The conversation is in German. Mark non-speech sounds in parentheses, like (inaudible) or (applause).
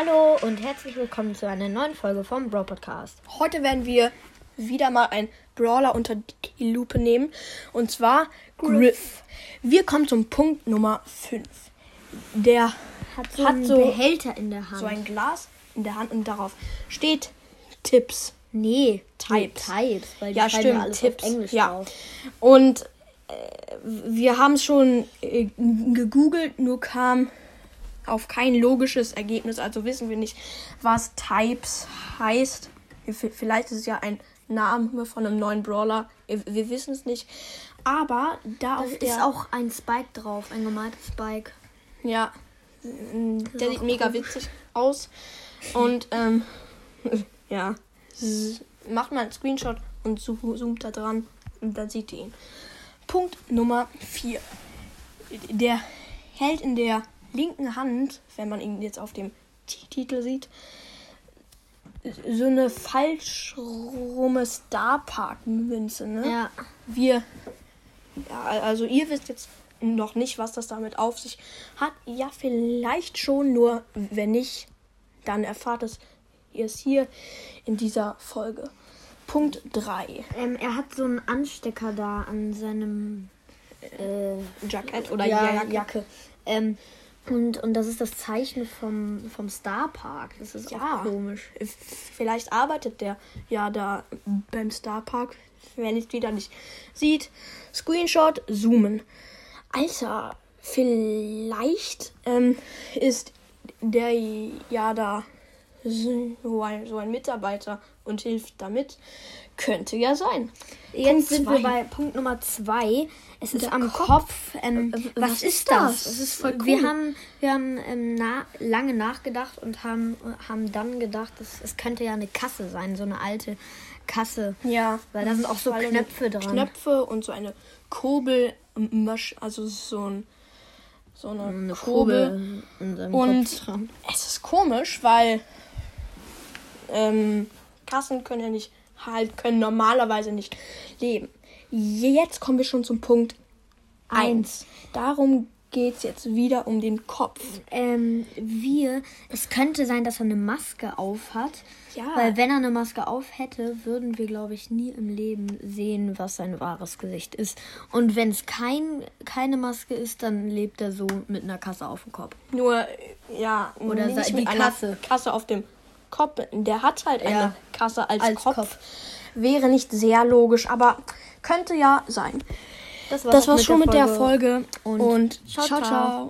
Hallo und herzlich willkommen zu einer neuen Folge vom Bro Podcast. Heute werden wir wieder mal einen Brawler unter die Lupe nehmen. Und zwar Griff. Wir kommen zum Punkt Nummer 5. Der Hat so Hat einen so- Behälter in der Hand. so ein Glas in der Hand und darauf steht Tipps. nee, Types. Nee, Types, weil die Ja, stimmt, ja alles Tipps, auf Englisch ja. drauf. Und äh, wir haben es schon äh, gegoogelt, nur kam auf kein logisches Ergebnis. Also wissen wir nicht, was Types heißt. Vielleicht ist es ja ein Name von einem neuen Brawler. Wir, wissen es nicht. Aber da Da ist auch ein Spike drauf, ein gemaltes Spike. Ja. Der sieht mega witzig aus. Und ähm, (laughs) ja. Macht mal einen Screenshot und zo- zoomt da dran und dann seht ihr ihn. Punkt Nummer 4. Der hält in der linken Hand, wenn man ihn jetzt auf dem Titel sieht, so eine falsch rumme Star Park Münze, ne? Ja. Wir, ja, also ihr wisst jetzt noch nicht, was das damit auf sich hat. Ja, vielleicht schon, nur wenn nicht, dann erfahrt es ihr es hier in dieser Folge. Punkt 3. Ähm, er hat so einen Anstecker da an seinem äh, Jackett oder ja, Jacke. Jacke. Ähm, und, und das ist das Zeichen vom, vom Star Park. Das ist Ja. auch komisch. Vielleicht arbeitet der ja da beim Star Park. Wenn es wieder nicht sieht. Screenshot, zoomen. Alter, vielleicht ähm, ist der ja da so ein, so ein Mitarbeiter und hilft damit. Könnte ja sein. Jetzt Punkt sind zwei. wir bei Punkt Nummer zwei. Es ist Der am Kopf. Kopf. Ähm, Äh, was, was ist das? das? Ist voll Wir cool. haben, wir haben ähm, na, lange nachgedacht und haben, haben dann gedacht, es, es könnte ja eine Kasse sein, so eine alte Kasse. Ja, Weil da sind auch so Knöpfe dran. Knöpfe und so eine Kurbel, also so ein so eine, Eine Kurbel. Kurbel Und Kopf es ist komisch, weil ähm, Kassen können ja nicht halt können normalerweise nicht leben. Jetzt kommen wir schon zum Punkt 1. Darum geht es jetzt wieder um den Kopf. Ähm, wir, es könnte sein, dass er eine Maske auf hat. Ja. Weil wenn er eine Maske auf hätte, würden wir, glaube ich, nie im Leben sehen, was sein wahres Gesicht ist. Und wenn es kein, keine Maske ist, dann lebt er so mit einer Kasse auf dem Kopf. Nur, ja, Oder nicht mit die Kasse. Kasse auf dem Kopf. Der hat halt eine Ja. Kasse als, Als Kopf. Kopf. Wäre nicht sehr logisch, aber könnte ja sein. Das war's, Das war's schon mit der Folge. Und Und ciao, ciao. ciao.